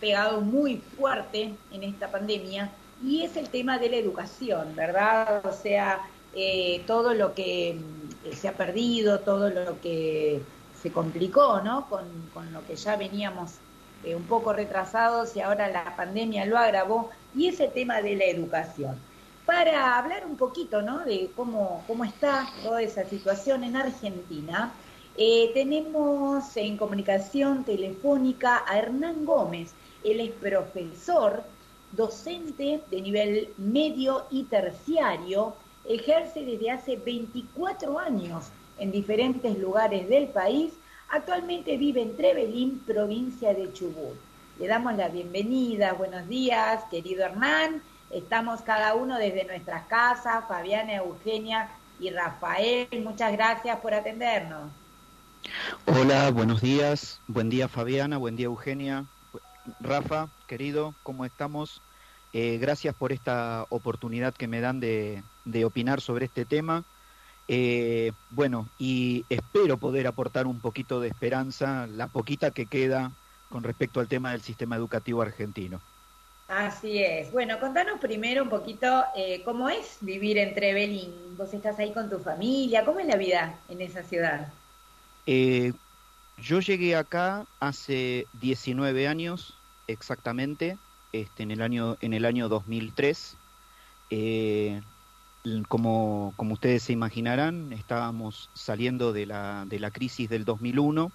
pegado muy fuerte en esta pandemia y es el tema de la educación, ¿verdad? O sea, eh, todo lo que mm, se ha perdido, todo lo que se complicó, ¿no? Con, lo que ya veníamos eh, un poco retrasados y ahora la pandemia lo agravó, y ese tema de la educación. Para hablar un poquito, ¿no? De cómo, cómo está toda esa situación en Argentina, eh, tenemos en comunicación telefónica a Hernán Gómez. Él es profesor, docente de nivel medio y terciario, ejerce desde hace 24 años en diferentes lugares del país. Actualmente vive en Trevelín, provincia de Chubut. Le damos la bienvenida, buenos días, querido Hernán. Estamos cada uno desde nuestras casas, Fabiana, Eugenia y Rafael. Muchas gracias por atendernos. Hola, buenos días. Buen día Fabiana, buen día Eugenia. Rafa, querido, ¿cómo estamos? Eh, gracias por esta oportunidad que me dan de, opinar sobre este tema. Eh, bueno, y espero poder aportar un poquito de esperanza, la poquita que queda con respecto al tema del sistema educativo argentino. Así es. Bueno, contanos primero un poquito eh, cómo es vivir en Trevelin. Vos estás ahí con tu familia, ¿cómo es la vida en esa ciudad? Yo llegué acá hace 19 años exactamente, este, en, el año, en el año 2003. Eh, como, como ustedes se imaginarán, estábamos saliendo de la, de la crisis del 2001.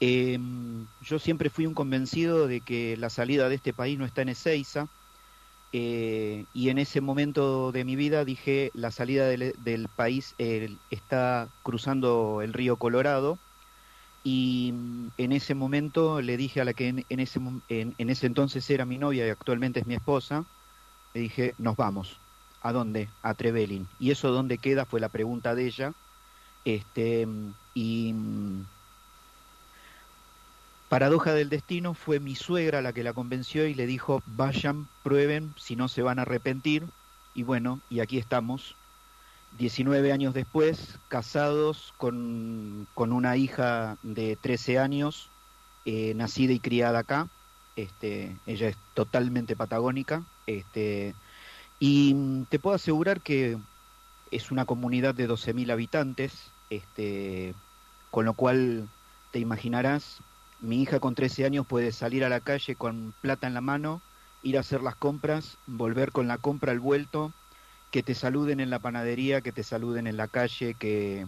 Em, yo siempre fui un convencido de que la salida de este país no está en Ezeiza, eh, y en ese momento de mi vida dije, la salida del, del país está cruzando el río Colorado, y mm, en ese momento le dije a la que en, ese, en, ese entonces era mi novia y actualmente es mi esposa, le dije, nos vamos. ¿A dónde? A Trevelin. ¿Y eso dónde queda? Fue la pregunta de ella. Este, y mm, paradoja del destino, fue mi suegra la que la convenció y le dijo, vayan, prueben, si no se van a arrepentir. Y bueno, y aquí estamos, 19 años después, casados con, una hija de 13 años, eh, nacida y criada acá. Este, ella es totalmente patagónica. Este, y te puedo asegurar que es una comunidad de 12.000 habitantes, este, con lo cual te imaginarás, mi hija con 13 años puede salir a la calle con plata en la mano, ir a hacer las compras, volver con la compra al vuelto, que te saluden en la panadería, que te saluden en la calle, que,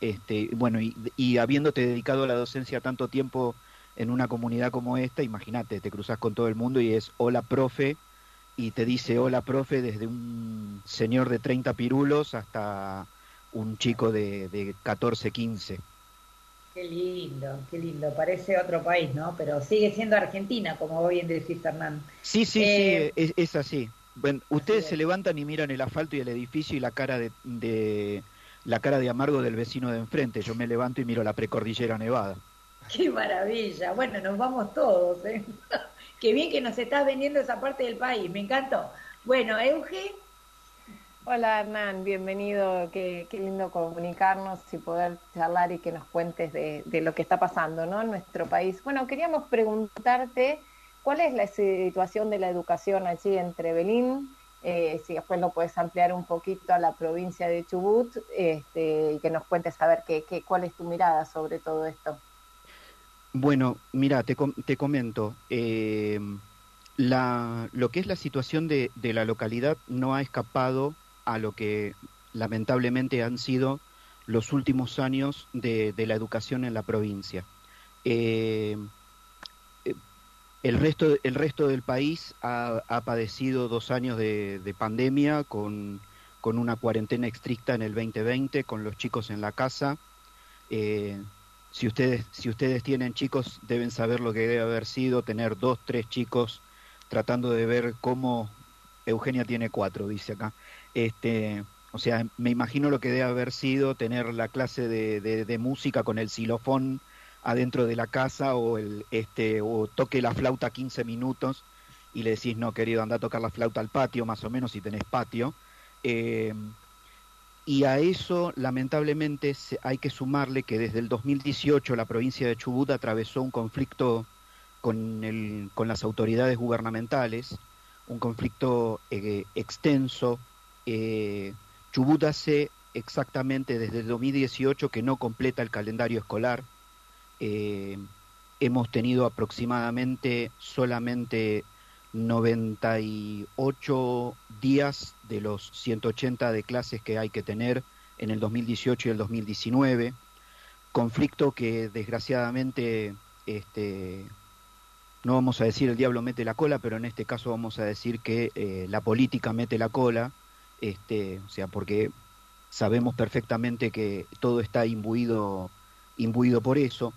este, bueno, y, habiéndote dedicado a la docencia tanto tiempo en una comunidad como esta, imagínate, te cruzas con todo el mundo y es hola profe, y te dice hola profe desde un señor de 30 pirulos hasta un chico de, de 14, 15. Qué lindo, qué lindo. Parece otro país, ¿no? Pero sigue siendo Argentina, como bien decís, Fernando. Sí, sí, sí, eh, es, es así. Bueno, ustedes se levantan y miran el asfalto y el edificio y la cara de, la cara de amargo del vecino de enfrente. Yo me levanto y miro la precordillera nevada. Qué maravilla. Bueno, nos vamos todos. ¿eh? Qué bien que nos estás vendiendo esa parte del país. Me encantó. Bueno, Euge. Hola Hernán, bienvenido. Qué, lindo comunicarnos y poder charlar y que nos cuentes de, de lo que está pasando ¿no? en nuestro país. Bueno, queríamos preguntarte ¿Cuál es la situación de la educación allí en Trevelín? Eh, si después lo puedes ampliar un poquito a la provincia de Chubut este, y que nos cuentes a ver qué, cuál es tu mirada sobre todo esto. Bueno, mira, te, comento. Eh, lo que es la situación de, la localidad no ha escapado a lo que lamentablemente han sido los últimos años de, la educación en la provincia. Eh, el resto, el resto del país ha, padecido dos años de, pandemia con, una cuarentena estricta en el 2020, con los chicos en la casa. Eh, si, ustedes, si ustedes tienen chicos, deben saber lo que debe haber sido tener dos, tres chicos tratando de ver cómo... Eugenia tiene cuatro, dice acá. Este, o sea, me imagino lo que debe haber sido tener la clase de, de música con el xilofón adentro de la casa o, el, este, o toque la flauta 15 minutos y le decís, no, querido, anda a tocar la flauta al patio, más o menos, si tenés patio. Eh, y a eso, lamentablemente, hay que sumarle que desde el 2018 la provincia de Chubut atravesó un conflicto con, el, con las autoridades gubernamentales, un conflicto eh, extenso. Eh, Chubut hace exactamente desde el 2018 que no completa el calendario escolar. Eh, hemos tenido aproximadamente solamente 98 días de los 180 de clases que hay que tener en el 2018 y el 2019. Conflicto que desgraciadamente, este, no vamos a decir el diablo mete la cola, pero en este caso vamos a decir que eh, la política mete la cola, este, o sea, porque sabemos perfectamente que todo está imbuido, imbuido por eso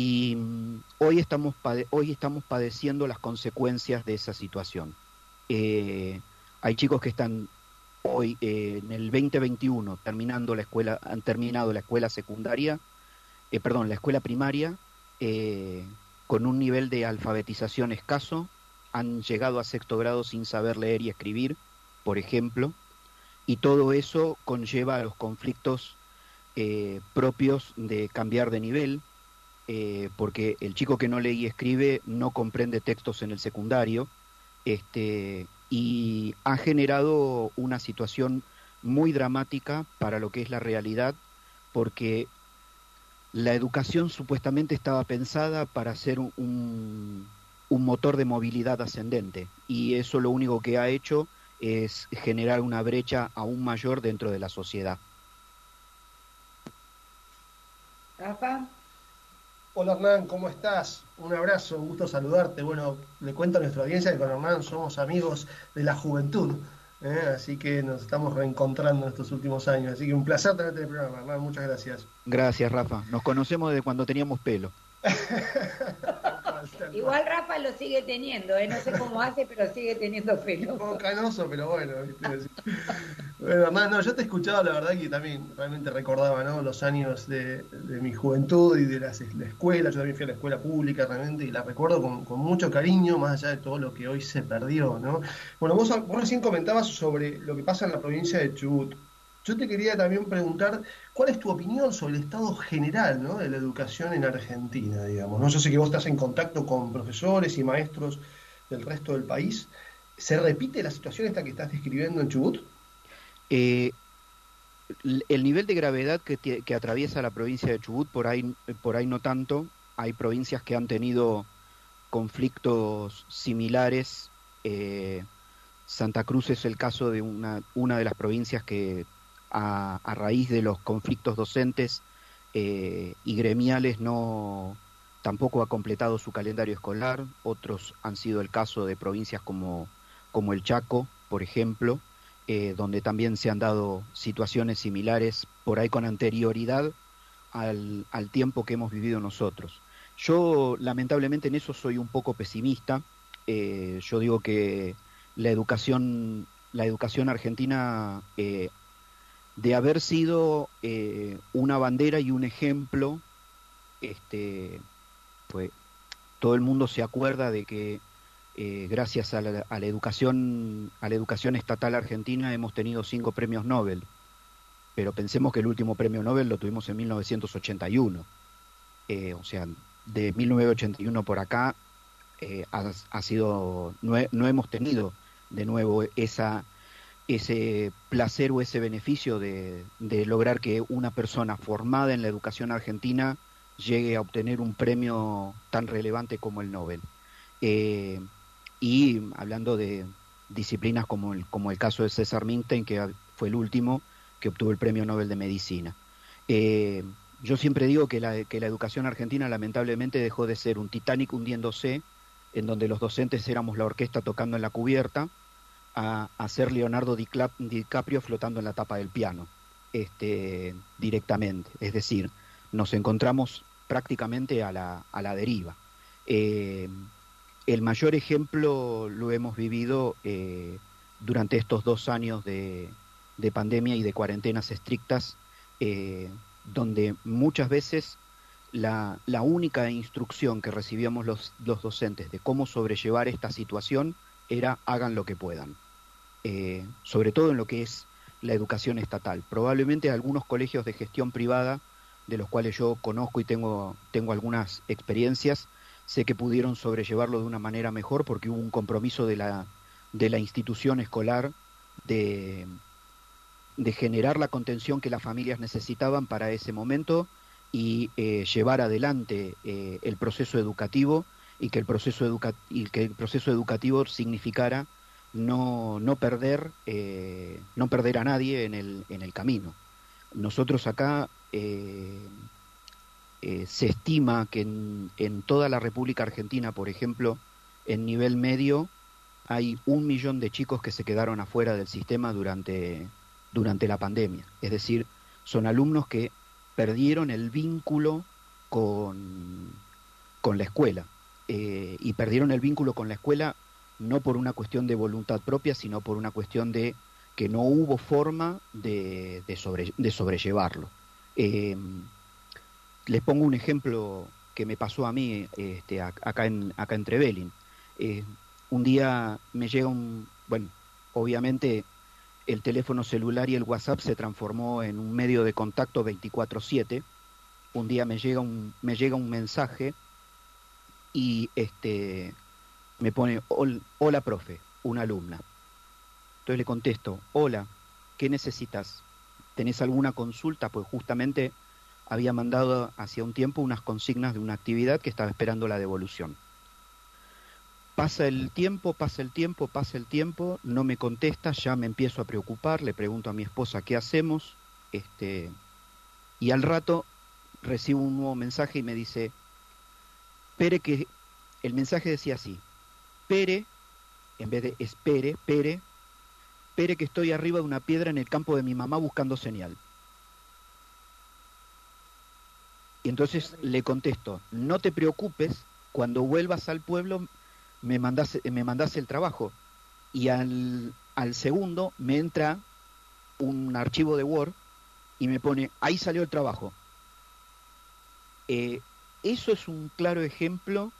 y mm, hoy estamos, hoy estamos padeciendo las consecuencias de esa situación. Eh, hay chicos que están hoy eh, en el 2021 terminando la escuela, han terminado la escuela secundaria, eh, perdón, la escuela primaria, con un nivel de alfabetización escaso, han llegado a sexto grado sin saber leer y escribir, por ejemplo, y todo eso conlleva a los conflictos propios de cambiar de nivel, eh, porque el chico que no lee y escribe no comprende textos en el secundario, este, y ha generado una situación muy dramática para lo que es la realidad, porque la educación supuestamente estaba pensada para ser un, un motor de movilidad ascendente, y eso lo único que ha hecho es generar una brecha aún mayor dentro de la sociedad. Rafa. Hola Hernán, ¿cómo estás? Un abrazo, un gusto saludarte. Bueno, le cuento a nuestra audiencia que con Hernán somos amigos de la juventud, ¿eh? así que nos estamos reencontrando en estos últimos años. Así que un placer tenerte en el programa, Hernán, muchas gracias. Gracias, Rafa. Nos conocemos desde cuando teníamos pelo. Igual Rafa lo sigue teniendo, ¿eh? no sé cómo hace, pero sigue teniendo pelo. Un poco canoso, pero bueno. bueno, además, no, yo te escuchaba, la verdad que también realmente recordaba ¿no? los años de, mi juventud y de las, la escuela. Yo también fui a la escuela pública realmente y la recuerdo con, con, mucho cariño, más allá de todo lo que hoy se perdió. ¿no? Bueno, vos, vos recién comentabas sobre lo que pasa en la provincia de Chubut. Yo te quería también preguntar, ¿cuál es tu opinión sobre el estado general de la educación en Argentina, digamos? ¿no? Yo sé que vos estás en contacto con profesores y maestros del resto del país. ¿Se repite la situación esta que estás describiendo en Chubut? Eh, el nivel de gravedad que, atraviesa la provincia de Chubut, por ahí, por ahí no tanto. Hay provincias que han tenido conflictos similares. Eh, Santa Cruz es el caso de una, una de las provincias que a, raíz de los conflictos docentes eh, y gremiales no tampoco ha completado su calendario escolar. Otros han sido el caso de provincias como, como el Chaco, por ejemplo, eh, donde también se han dado situaciones similares por ahí con anterioridad al, al tiempo que hemos vivido nosotros. Yo lamentablemente en eso soy un poco pesimista. Eh, yo digo que la educación, la educación argentina de haber sido eh, una bandera y un ejemplo, este, pues todo el mundo se acuerda de que eh, gracias a la, educación a la educación estatal argentina hemos tenido cinco premios Nobel, pero pensemos que el último premio Nobel lo tuvimos en 1981, eh, o sea, de 1981 por acá ha, sido no hemos tenido de nuevo esa ese placer o ese beneficio de, lograr que una persona formada en la educación argentina llegue a obtener un premio tan relevante como el Nobel. Eh, y hablando de disciplinas como el, como el caso de César Minten, que fue el último que obtuvo el premio Nobel de Medicina. Eh, yo siempre digo que la, que la educación argentina lamentablemente dejó de ser un Titanic hundiéndose, en donde los docentes éramos la orquesta tocando en la cubierta, a, ser Leonardo DiCaprio flotando en la tapa del piano, este, directamente. Es decir, nos encontramos prácticamente a la, a la deriva. Eh, el mayor ejemplo lo hemos vivido eh, durante estos dos años de, pandemia y de cuarentenas estrictas, eh, donde muchas veces la, la, única instrucción que recibíamos los, los docentes de cómo sobrellevar esta situación era hagan lo que puedan. Eh, sobre todo en lo que es la educación estatal. Probablemente algunos colegios de gestión privada, de los cuales yo conozco y tengo, tengo algunas experiencias, sé que pudieron sobrellevarlo de una manera mejor porque hubo un compromiso de la, de la institución escolar de, de generar la contención que las familias necesitaban para ese momento y eh, llevar adelante eh, el proceso educativo y que el proceso, educa y que el proceso educativo significara no, no, perder, eh, no perder a nadie en el, en el camino. Nosotros acá se estima que en, en, toda la República Argentina, por ejemplo, en nivel medio, hay un millón de chicos que se quedaron afuera del sistema durante, durante la pandemia. Es decir, son alumnos que perdieron el vínculo con, con la escuela. Eh, y perdieron el vínculo con la escuela no por una cuestión de voluntad propia, sino por una cuestión de que no hubo forma de, de, sobre, de sobrellevarlo. Eh, les pongo un ejemplo que me pasó a mí este, acá, en, acá Trevelin. Eh, un día me llega un, bueno, obviamente el teléfono celular y el WhatsApp se transformó en un medio de contacto 24/7. Un día me llega un, me llega un mensaje y este me pone hola profe, una alumna. Entonces le contesto, hola, ¿qué necesitas? ¿Tenés alguna consulta? Pues justamente había mandado hacia un tiempo unas consignas de una actividad que estaba esperando la devolución. Pasa el tiempo, pasa el tiempo, pasa el tiempo, no me contesta, ya me empiezo a preocupar, le pregunto a mi esposa qué hacemos, este, y al rato recibo un nuevo mensaje y me dice, Pere que, el mensaje decía así, Pere, en vez de espere, Pere, Pere que estoy arriba de una piedra en el campo de mi mamá buscando señal. Y entonces le contesto, no te preocupes, cuando vuelvas al pueblo me mandas, me el trabajo. Y al, al segundo me entra un archivo de Word y me pone, ahí salió el trabajo. Eh, eso es un claro ejemplo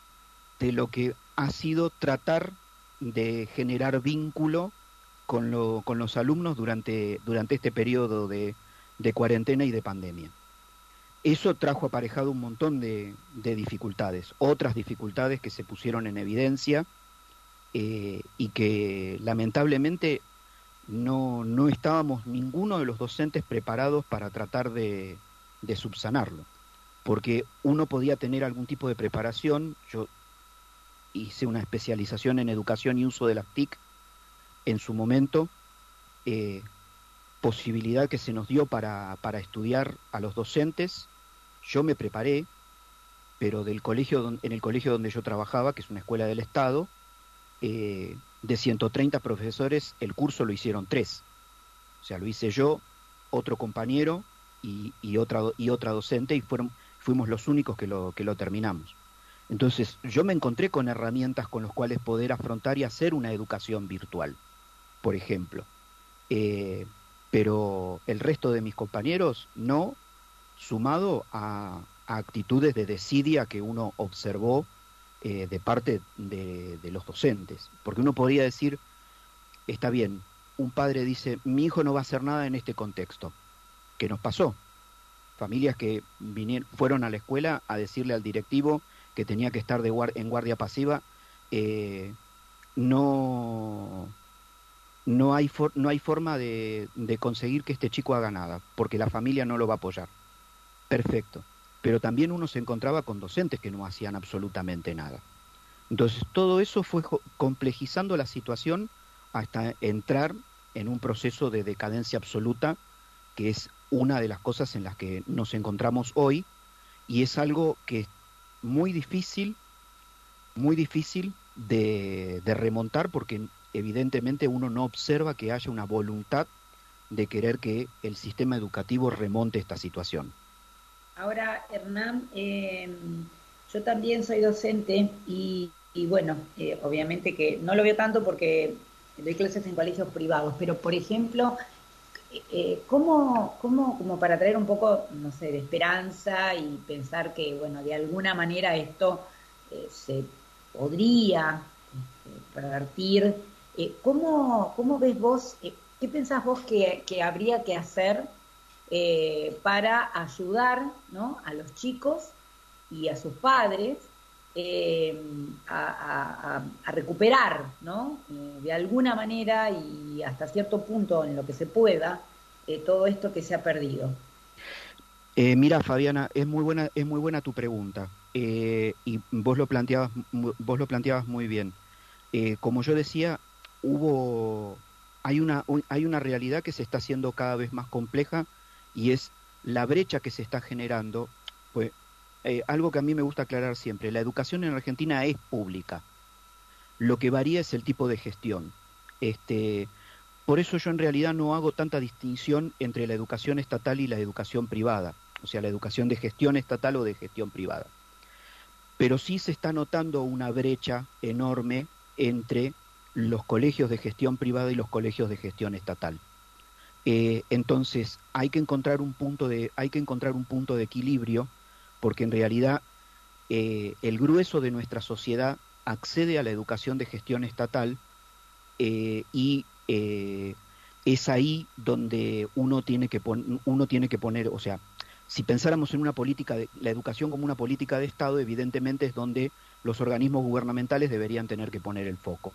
de lo que ha sido tratar de generar vínculo con, con los alumnos durante, durante este periodo de, de cuarentena y de pandemia. Eso trajo aparejado un montón de, dificultades, otras dificultades que se pusieron en evidencia eh, y que lamentablemente no, no, estábamos ninguno de los docentes preparados para tratar de, de subsanarlo, porque uno podía tener algún tipo de preparación, yo hice una especialización en educación y uso de las TIC en su momento, eh, posibilidad que se nos dio para, para estudiar a los docentes. Yo me preparé, pero del colegio, en el colegio donde yo trabajaba, que es una escuela del Estado, eh, de 130 profesores, el curso lo hicieron tres. O sea, lo hice yo, otro compañero y, y, otra, y otra docente, y fueron, fuimos los únicos que lo, que lo terminamos. Entonces, yo me encontré con herramientas con las cuales poder afrontar y hacer una educación virtual, por ejemplo. Eh, pero el resto de mis compañeros no, sumado a, actitudes de desidia que uno observó eh, de parte de, los docentes. Porque uno podría decir, está bien, un padre dice, mi hijo no va a hacer nada en este contexto. ¿Qué nos pasó? Familias que vinieron, fueron a la escuela a decirle al directivo que tenía que estar de en guardia pasiva, eh, no, no hay, no hay forma de, conseguir que este chico haga nada, porque la familia no lo va a apoyar. Perfecto. Pero también uno se encontraba con docentes que no hacían absolutamente nada. Entonces, todo eso fue complejizando la situación hasta entrar en un proceso de decadencia absoluta, que es una de las cosas en las que nos encontramos hoy, y es algo que muy difícil, muy difícil de, de remontar, porque evidentemente uno no observa que haya una voluntad de querer que el sistema educativo remonte esta situación. Ahora, Hernán, em, yo también soy docente y, bueno, eh, obviamente que no lo veo tanto porque doy clases en colegios privados, pero por ejemplo, eh, ¿cómo, cómo, como para traer un poco, no sé, de esperanza y pensar que, bueno, de alguna manera esto eh, se podría este, revertir eh, ¿cómo, ¿cómo, ves vos, eh, qué pensás vos que, habría que hacer eh, para ayudar ¿no? a los chicos y a sus padres eh, a, recuperar, ¿no? Eh, de alguna manera y hasta cierto punto en lo que se pueda, eh, todo esto que se ha perdido. mira, Fabiana, es muy buena, es muy buena tu pregunta y vos lo planteabas, vos lo planteabas muy bien. como yo decía, hubo, hay una, hay una realidad que se está haciendo cada vez más compleja y es la brecha que se está generando, pues eh, algo que a mí me gusta aclarar siempre, la educación en Argentina es pública. Lo que varía es el tipo de gestión. Este, por eso yo en realidad no hago tanta distinción entre la educación estatal y la educación privada, o sea, la educación de gestión estatal o de gestión privada. Pero sí se está notando una brecha enorme entre los colegios de gestión privada y los colegios de gestión estatal. Eh, entonces hay que encontrar un punto de hay que encontrar un punto de equilibrio porque en realidad eh, el grueso de nuestra sociedad accede a la educación de gestión estatal eh, y es ahí donde uno tiene que uno tiene que poner o sea si pensáramos en una política de la educación como una política de Estado evidentemente es donde los organismos gubernamentales deberían tener que poner el foco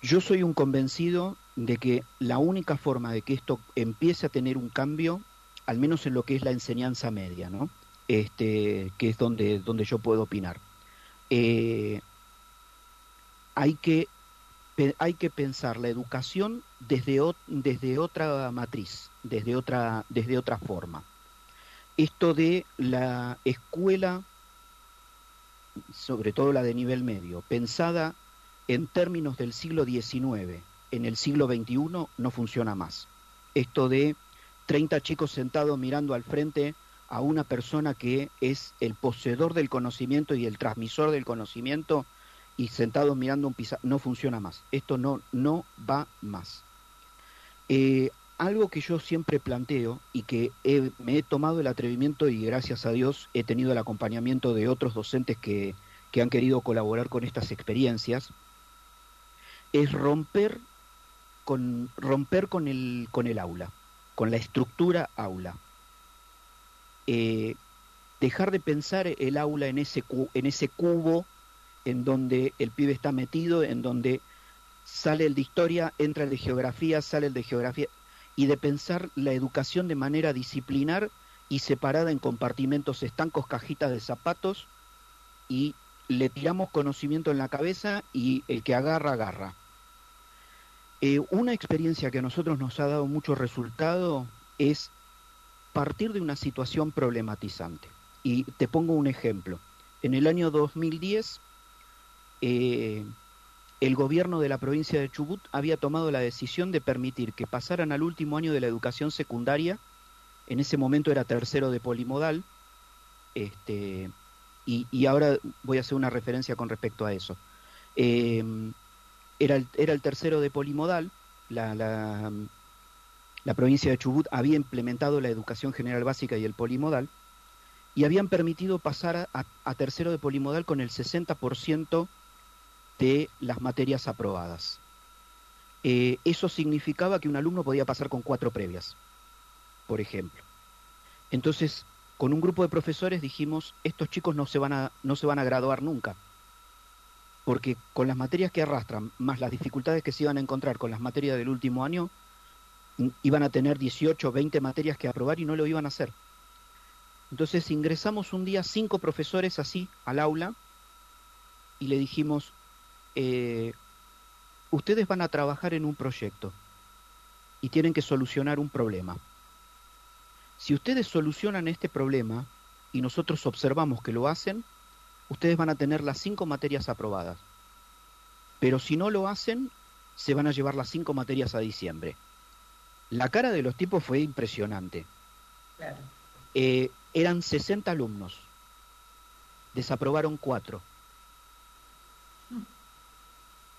yo soy un convencido de que la única forma de que esto empiece a tener un cambio, al menos en lo que es la enseñanza media, ¿no? Este, que es donde, donde yo puedo opinar. Eh, hay, que, hay que pensar la educación desde, desde otra matriz, desde otra, desde otra forma. Esto de la escuela, sobre todo la de nivel medio, pensada en términos del siglo XIX, en el siglo XXI no funciona más. Esto de 30 chicos sentados mirando al frente a una persona que es el poseedor del conocimiento y el transmisor del conocimiento y sentados mirando un pizarro, no funciona más. Esto no, no va más. Eh, algo que yo siempre planteo y que me he tomado el atrevimiento y gracias a Dios he tenido el acompañamiento de otros docentes que, que han querido colaborar con estas experiencias, es romper con, romper con, el, con el aula, con la estructura aula. Eh, dejar de pensar el aula en ese, en ese cubo en donde el pibe está metido, en donde sale el de historia, entra el de geografía, sale el de geografía, y de pensar la educación de manera disciplinar y separada en compartimentos estancos, cajitas de zapatos, y le tiramos conocimiento en la cabeza y el que agarra, agarra. Eh, una experiencia que a nosotros nos ha dado mucho resultado es partir de una situación problematizante. Y te pongo un ejemplo. En el año 2010, eh, el gobierno de la provincia de Chubut había tomado la decisión de permitir que pasaran al último año de la educación secundaria, en ese momento era tercero de polimodal, este, y, ahora voy a hacer una referencia con respecto a eso. Eh, era el, era el tercero de polimodal, la, provincia de Chubut había implementado la educación general básica y el polimodal, y habían permitido pasar a, tercero de polimodal con el 60% de las materias aprobadas. Eh, eso significaba que un alumno podía pasar con cuatro previas, por ejemplo. Entonces, con un grupo de profesores dijimos, estos chicos no se van a, no se van a graduar nunca porque con las materias que arrastran, más las dificultades que se iban a encontrar con las materias del último año, iban a tener 18 o 20 materias que aprobar y no lo iban a hacer. Entonces ingresamos un día cinco profesores así al aula y le dijimos, eh, ustedes van a trabajar en un proyecto y tienen que solucionar un problema. Si ustedes solucionan este problema y nosotros observamos que lo hacen, ustedes van a tener las cinco materias aprobadas. Pero si no lo hacen, se van a llevar las cinco materias a diciembre. La cara de los tipos fue impresionante. Eh, eran 60 alumnos. Desaprobaron cuatro.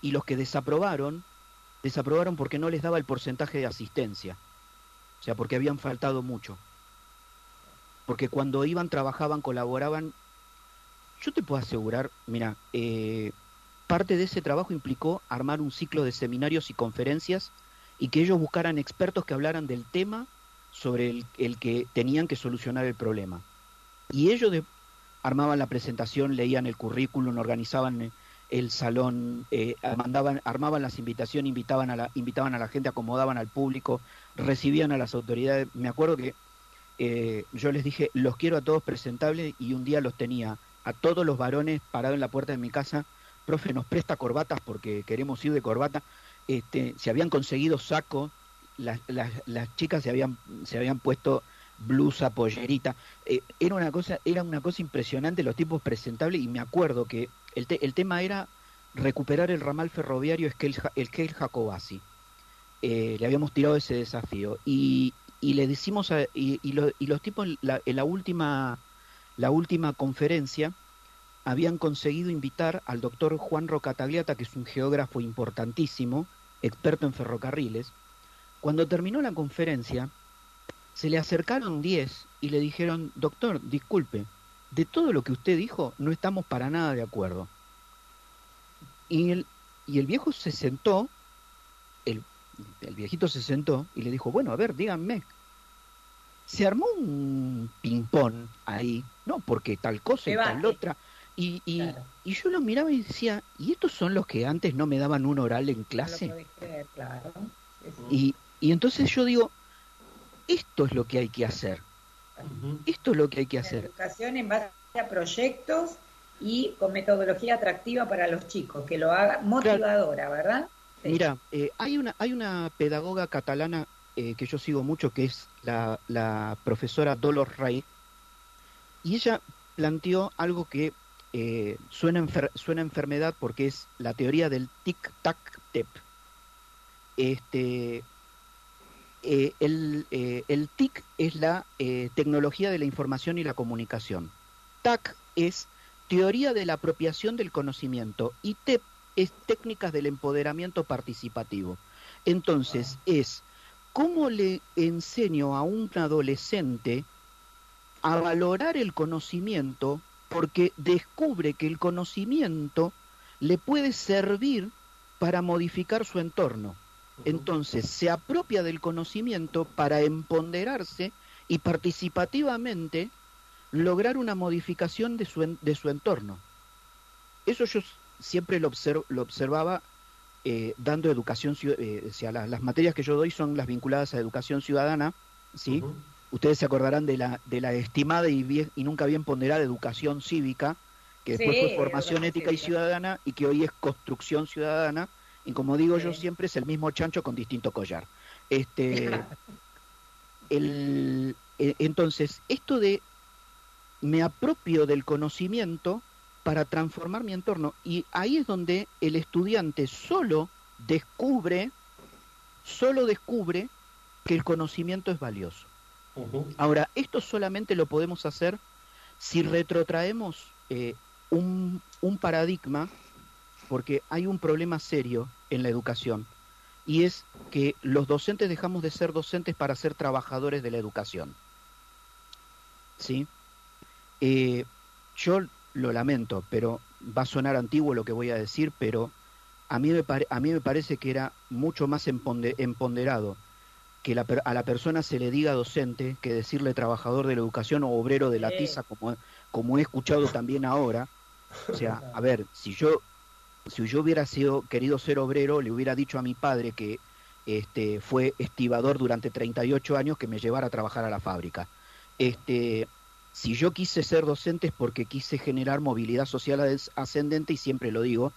Y los que desaprobaron, desaprobaron porque no les daba el porcentaje de asistencia. O sea, porque habían faltado mucho. Porque cuando iban, trabajaban, colaboraban yo te puedo asegurar, mira, eh, parte de ese trabajo implicó armar un ciclo de seminarios y conferencias y que ellos buscaran expertos que hablaran del tema sobre el, que tenían que solucionar el problema. Y ellos armaban la presentación, leían el currículum, organizaban el salón, eh, mandaban, armaban las invitaciones, invitaban a, la, invitaban a la gente, acomodaban al público, recibían a las autoridades. Me acuerdo que eh, yo les dije, los quiero a todos presentables y un día los tenía a todos los varones parados en la puerta de mi casa, profe, nos presta corbatas porque queremos ir de corbata. Este, se habían conseguido sacos, las, las, chicas se habían, se habían puesto blusa, pollerita. Eh, era una cosa, era una cosa impresionante los tipos presentables y me acuerdo que el, el tema era recuperar el ramal ferroviario el Jacobasi. Eh, le habíamos tirado ese desafío y, y le decimos a, y, y, y, los tipos la, en la última la última conferencia habían conseguido invitar al doctor Juan Rocatagliata, que es un geógrafo importantísimo, experto en ferrocarriles. Cuando terminó la conferencia, se le acercaron 10 y le dijeron, doctor, disculpe, de todo lo que usted dijo no estamos para nada de acuerdo. Y el, y el viejo se sentó, el, el viejito se sentó y le dijo, bueno, a ver, díganme. Se armó un ping-pong ahí, no, porque tal cosa y tal otra. Y, y, claro. y, yo los miraba y decía, ¿y estos son los que antes no me daban un oral en clase? No creer, claro. y, y entonces yo digo, esto es lo que hay que hacer. Esto es lo que hay que La hacer. Educación en base a proyectos y con metodología atractiva para los chicos, que lo haga motivadora, ¿verdad? Sí. Mira, eh, hay, una, hay una pedagoga catalana eh, que yo sigo mucho, que es la, la profesora Dolores Rey, y ella planteó algo que eh, suena, enfer suena enfermedad porque es la teoría del tic-tac-tep. Este, eh, el, eh, el, TIC es la tecnología de la información y la comunicación. TAC es teoría de la apropiación del conocimiento y TEP es técnicas del empoderamiento participativo. Entonces es cómo le enseño a un adolescente a valorar el conocimiento porque descubre que el conocimiento le puede servir para modificar su entorno. Entonces se apropia del conocimiento para empoderarse y participativamente lograr una modificación de su, de su entorno. Eso yo siempre lo, observ, lo observaba eh, dando educación, eh, o sea, las, las, materias que yo doy son las vinculadas a educación ciudadana, ¿sí? Uh -huh. Ustedes se acordarán de la, de la estimada y, bien, y nunca bien ponderada educación cívica, que después sí, fue formación ética cívica. y ciudadana y que hoy es construcción ciudadana, y como digo sí. yo siempre, es el mismo chancho con distinto collar. Este, el, eh, entonces, esto de me apropio del conocimiento para transformar mi entorno. Y ahí es donde el estudiante solo descubre, solo descubre que el conocimiento es valioso. Uh -huh. Ahora, esto solamente lo podemos hacer si retrotraemos eh, un, un paradigma porque hay un problema serio en la educación y es que los docentes dejamos de ser docentes para ser trabajadores de la educación. ¿Sí? Eh, yo lo lamento, pero va a sonar antiguo lo que voy a decir, pero a mí me, pare, a mí me parece que era mucho más empoderado que la, a la persona se le diga docente que decirle trabajador de la educación o obrero de la tiza, como, como he escuchado también ahora. O sea, a ver, si yo si yo hubiera sido querido ser obrero, le hubiera dicho a mi padre que este, fue estibador durante 38 años que me llevara a trabajar a la fábrica. Este, si yo quise ser docente es porque quise generar movilidad social ascendente y siempre lo digo,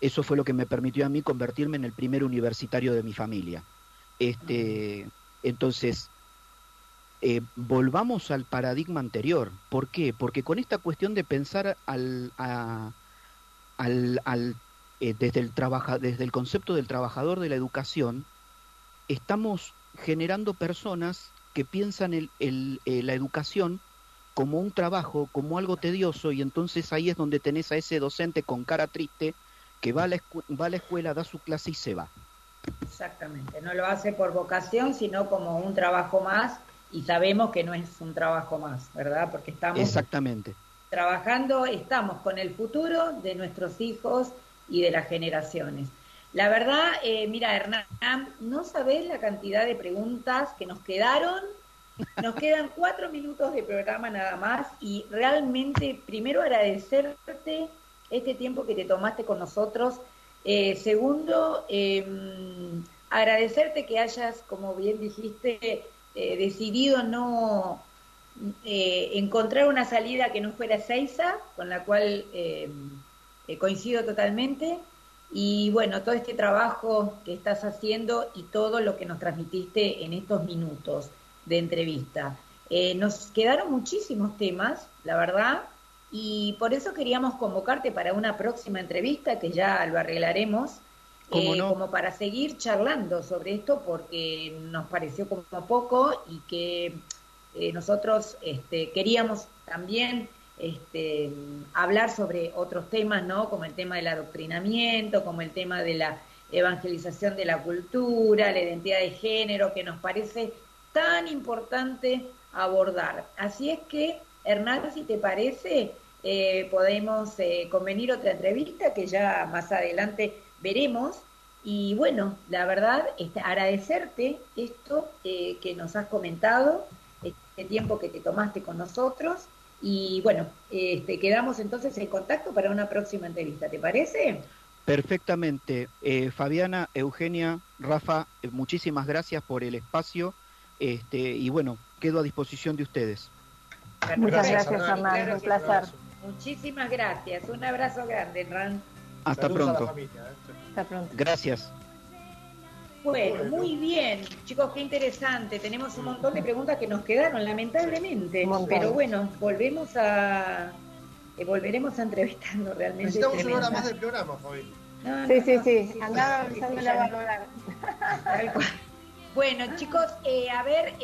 eso fue lo que me permitió a mí convertirme en el primer universitario de mi familia. Este, entonces, eh, volvamos al paradigma anterior. ¿Por qué? Porque con esta cuestión de pensar al, a, al, al eh, desde, el trabaja, desde el concepto del trabajador de la educación, estamos generando personas que piensan el, el, eh, la educación como un trabajo, como algo tedioso, y entonces ahí es donde tenés a ese docente con cara triste que va a la, va a la escuela, da su clase y se va. Exactamente, no lo hace por vocación, sino como un trabajo más, y sabemos que no es un trabajo más, ¿verdad? Porque estamos Exactamente. trabajando, estamos con el futuro de nuestros hijos y de las generaciones. La verdad, eh, mira, Hernán, no sabés la cantidad de preguntas que nos quedaron Nos quedan cuatro minutos de programa nada más y realmente primero agradecerte este tiempo que te tomaste con nosotros. Eh, segundo, em, agradecerte que hayas, como bien dijiste, eh, decidido no eh, encontrar una salida que no fuera Seiza, con la cual em, coincido totalmente. Y bueno, todo este trabajo que estás haciendo y todo lo que nos transmitiste en estos minutos de entrevista. Eh, nos quedaron muchísimos temas, la verdad, y por eso queríamos convocarte para una próxima entrevista, que ya lo arreglaremos, eh, como para seguir charlando sobre esto, porque nos pareció como poco y que eh, nosotros este, queríamos también este, hablar sobre otros temas, ¿no? Como el tema del adoctrinamiento, como el tema de la evangelización de la cultura, la identidad de género, que nos parece tan importante abordar. Así es que, Hernán, si te parece, eh, podemos eh, convenir otra entrevista que ya más adelante veremos. Y bueno, la verdad, este, agradecerte esto eh, que nos has comentado, este tiempo que te tomaste con nosotros. Y bueno, este, quedamos entonces en contacto para una próxima entrevista, ¿te parece? Perfectamente. Fabiana, Eugenia, Rafa, muchísimas gracias por el espacio este, y bueno, quedo a disposición de ustedes. Muchas gracias, Hernán, un placer. Muchísimas gracias, un abrazo grande, Hernán. Hasta pronto. ¿eh? Hasta pronto. Gracias. Bueno, muy bien, chicos, qué interesante. Tenemos un montón de preguntas que nos quedaron, lamentablemente. Pero bueno, volvemos a. Eh, volveremos a entrevistarnos realmente. Necesitamos una hora más del programa, Fabi. sí, sí, sí, Andaba avisando la Bueno, chicos, eh, a ver.